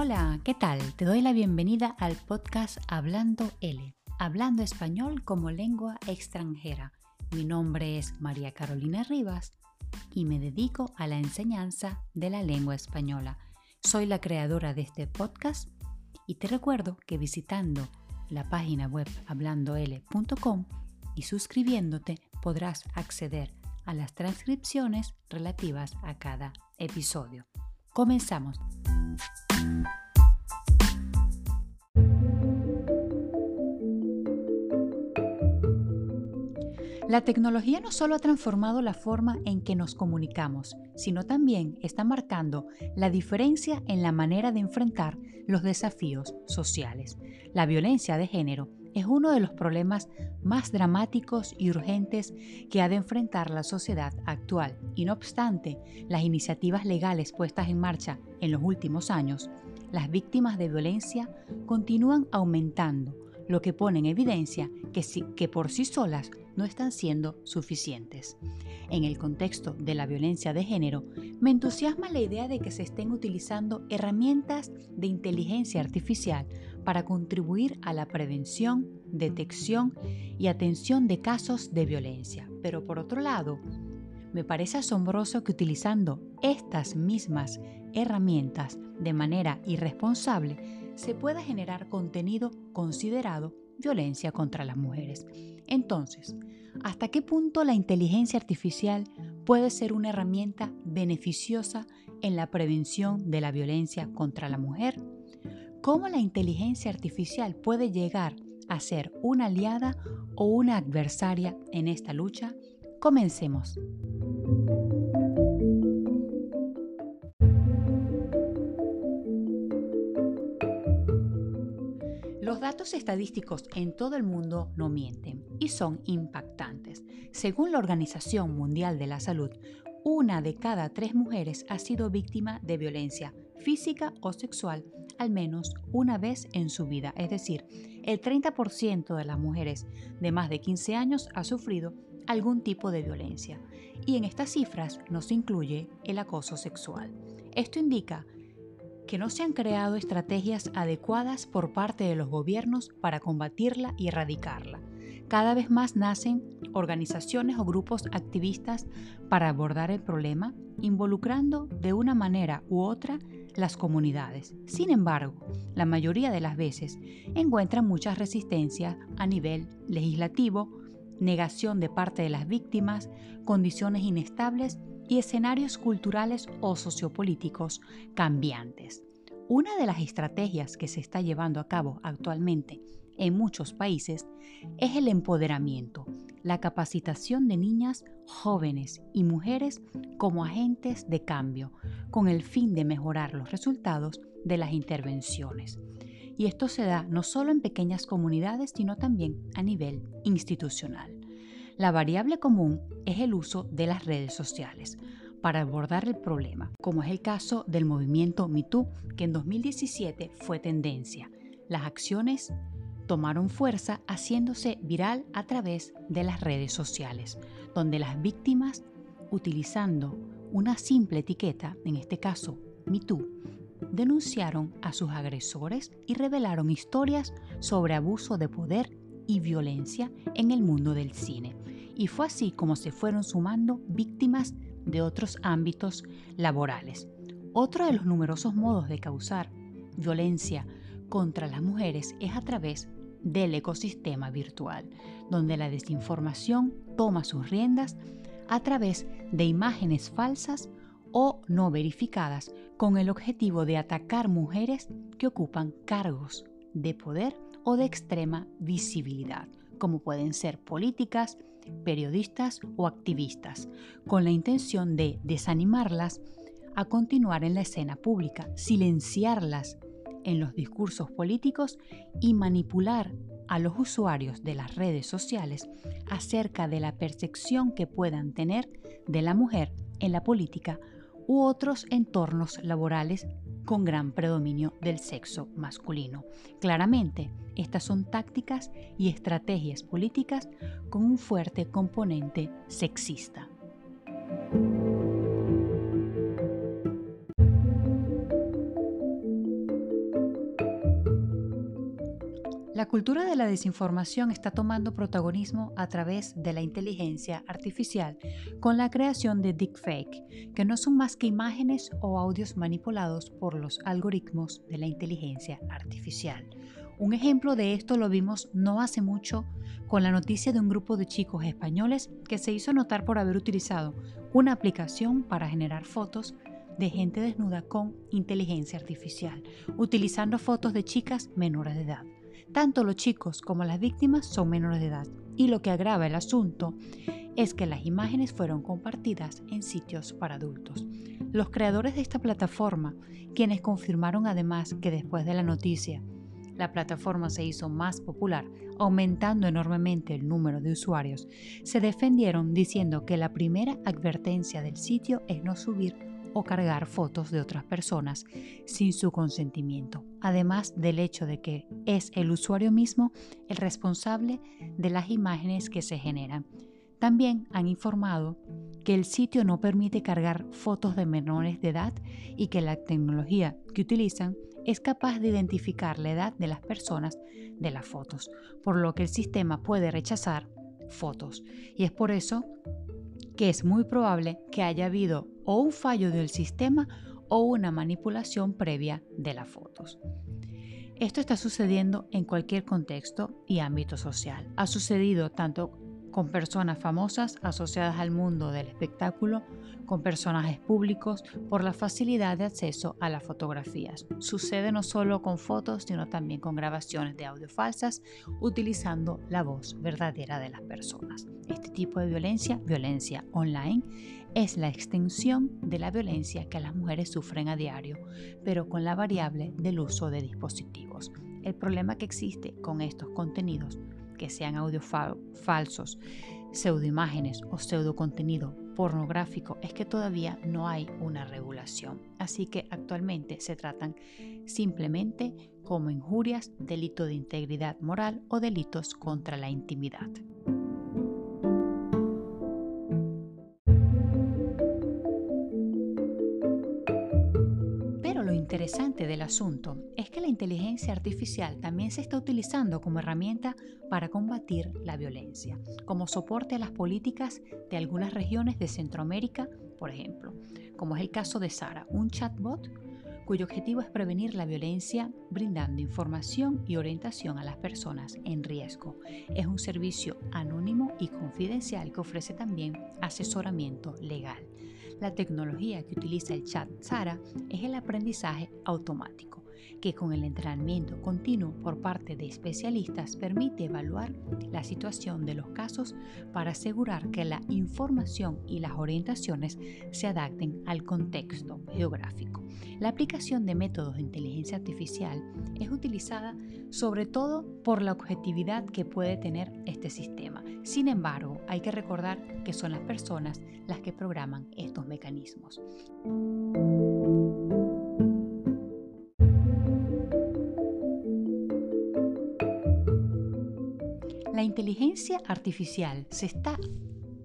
Hola, ¿qué tal? Te doy la bienvenida al podcast Hablando L, hablando español como lengua extranjera. Mi nombre es María Carolina Rivas y me dedico a la enseñanza de la lengua española. Soy la creadora de este podcast y te recuerdo que visitando la página web hablandol.com y suscribiéndote podrás acceder a las transcripciones relativas a cada episodio. Comenzamos. La tecnología no solo ha transformado la forma en que nos comunicamos, sino también está marcando la diferencia en la manera de enfrentar los desafíos sociales. La violencia de género es uno de los problemas más dramáticos y urgentes que ha de enfrentar la sociedad actual. Y no obstante, las iniciativas legales puestas en marcha en los últimos años, las víctimas de violencia continúan aumentando, lo que pone en evidencia que, que por sí solas no están siendo suficientes. En el contexto de la violencia de género, me entusiasma la idea de que se estén utilizando herramientas de inteligencia artificial para contribuir a la prevención, detección y atención de casos de violencia. Pero por otro lado, me parece asombroso que utilizando estas mismas herramientas de manera irresponsable se pueda generar contenido considerado violencia contra las mujeres. Entonces, ¿hasta qué punto la inteligencia artificial puede ser una herramienta beneficiosa en la prevención de la violencia contra la mujer? ¿Cómo la inteligencia artificial puede llegar a ser una aliada o una adversaria en esta lucha? Comencemos. Los datos estadísticos en todo el mundo no mienten y son impactantes. Según la Organización Mundial de la Salud, una de cada tres mujeres ha sido víctima de violencia física o sexual al menos una vez en su vida. Es decir, el 30% de las mujeres de más de 15 años ha sufrido algún tipo de violencia. Y en estas cifras no se incluye el acoso sexual. Esto indica que no se han creado estrategias adecuadas por parte de los gobiernos para combatirla y erradicarla. Cada vez más nacen organizaciones o grupos activistas para abordar el problema, involucrando de una manera u otra las comunidades. Sin embargo, la mayoría de las veces encuentran muchas resistencias a nivel legislativo, negación de parte de las víctimas, condiciones inestables y escenarios culturales o sociopolíticos cambiantes. Una de las estrategias que se está llevando a cabo actualmente en muchos países es el empoderamiento, la capacitación de niñas, jóvenes y mujeres como agentes de cambio, con el fin de mejorar los resultados de las intervenciones. Y esto se da no solo en pequeñas comunidades, sino también a nivel institucional. La variable común es el uso de las redes sociales para abordar el problema, como es el caso del movimiento MeToo, que en 2017 fue tendencia. Las acciones tomaron fuerza haciéndose viral a través de las redes sociales, donde las víctimas, utilizando una simple etiqueta, en este caso MeToo, denunciaron a sus agresores y revelaron historias sobre abuso de poder y violencia en el mundo del cine. Y fue así como se fueron sumando víctimas de otros ámbitos laborales. Otro de los numerosos modos de causar violencia contra las mujeres es a través del ecosistema virtual, donde la desinformación toma sus riendas a través de imágenes falsas o no verificadas con el objetivo de atacar mujeres que ocupan cargos de poder o de extrema visibilidad, como pueden ser políticas, periodistas o activistas, con la intención de desanimarlas a continuar en la escena pública, silenciarlas en los discursos políticos y manipular a los usuarios de las redes sociales acerca de la percepción que puedan tener de la mujer en la política u otros entornos laborales con gran predominio del sexo masculino. Claramente, estas son tácticas y estrategias políticas con un fuerte componente sexista. Cultura de la desinformación está tomando protagonismo a través de la inteligencia artificial con la creación de deepfake, que no son más que imágenes o audios manipulados por los algoritmos de la inteligencia artificial. Un ejemplo de esto lo vimos no hace mucho con la noticia de un grupo de chicos españoles que se hizo notar por haber utilizado una aplicación para generar fotos de gente desnuda con inteligencia artificial, utilizando fotos de chicas menores de edad. Tanto los chicos como las víctimas son menores de edad y lo que agrava el asunto es que las imágenes fueron compartidas en sitios para adultos. Los creadores de esta plataforma, quienes confirmaron además que después de la noticia, la plataforma se hizo más popular, aumentando enormemente el número de usuarios, se defendieron diciendo que la primera advertencia del sitio es no subir cargar fotos de otras personas sin su consentimiento, además del hecho de que es el usuario mismo el responsable de las imágenes que se generan. También han informado que el sitio no permite cargar fotos de menores de edad y que la tecnología que utilizan es capaz de identificar la edad de las personas de las fotos, por lo que el sistema puede rechazar fotos. Y es por eso que es muy probable que haya habido o un fallo del sistema o una manipulación previa de las fotos. Esto está sucediendo en cualquier contexto y ámbito social. Ha sucedido tanto con personas famosas asociadas al mundo del espectáculo, con personajes públicos, por la facilidad de acceso a las fotografías. Sucede no solo con fotos, sino también con grabaciones de audio falsas, utilizando la voz verdadera de las personas. Este tipo de violencia, violencia online, es la extensión de la violencia que las mujeres sufren a diario, pero con la variable del uso de dispositivos. El problema que existe con estos contenidos que sean audios falsos, pseudoimágenes o pseudo contenido pornográfico es que todavía no hay una regulación. Así que actualmente se tratan simplemente como injurias, delito de integridad moral o delitos contra la intimidad. Interesante del asunto es que la inteligencia artificial también se está utilizando como herramienta para combatir la violencia, como soporte a las políticas de algunas regiones de Centroamérica, por ejemplo, como es el caso de Sara, un chatbot cuyo objetivo es prevenir la violencia brindando información y orientación a las personas en riesgo. Es un servicio anónimo y confidencial que ofrece también asesoramiento legal. La tecnología que utiliza el chat Sara es el aprendizaje automático, que con el entrenamiento continuo por parte de especialistas permite evaluar la situación de los casos para asegurar que la información y las orientaciones se adapten al contexto geográfico. La aplicación de métodos de inteligencia artificial es utilizada sobre todo por la objetividad que puede tener este sistema. Sin embargo, hay que recordar que son las personas las que programan estos mecanismos. La inteligencia artificial se está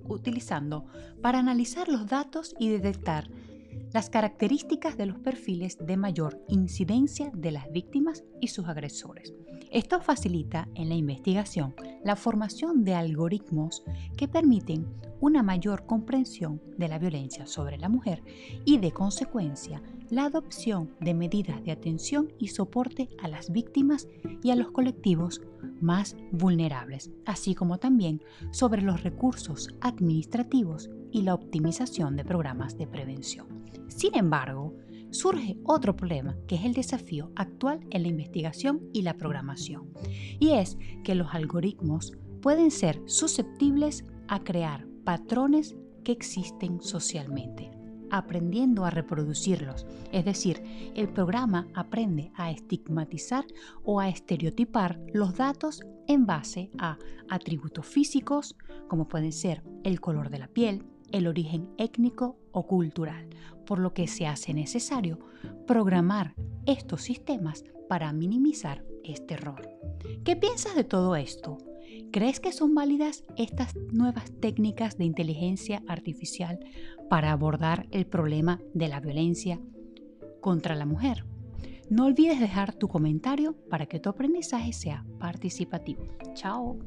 utilizando para analizar los datos y detectar las características de los perfiles de mayor incidencia de las víctimas y sus agresores. Esto facilita en la investigación la formación de algoritmos que permiten una mayor comprensión de la violencia sobre la mujer y de consecuencia la adopción de medidas de atención y soporte a las víctimas y a los colectivos más vulnerables, así como también sobre los recursos administrativos y la optimización de programas de prevención. Sin embargo, surge otro problema, que es el desafío actual en la investigación y la programación, y es que los algoritmos pueden ser susceptibles a crear patrones que existen socialmente, aprendiendo a reproducirlos. Es decir, el programa aprende a estigmatizar o a estereotipar los datos en base a atributos físicos, como pueden ser el color de la piel, el origen étnico o cultural, por lo que se hace necesario programar estos sistemas para minimizar este error. ¿Qué piensas de todo esto? ¿Crees que son válidas estas nuevas técnicas de inteligencia artificial para abordar el problema de la violencia contra la mujer? No olvides dejar tu comentario para que tu aprendizaje sea participativo. Chao.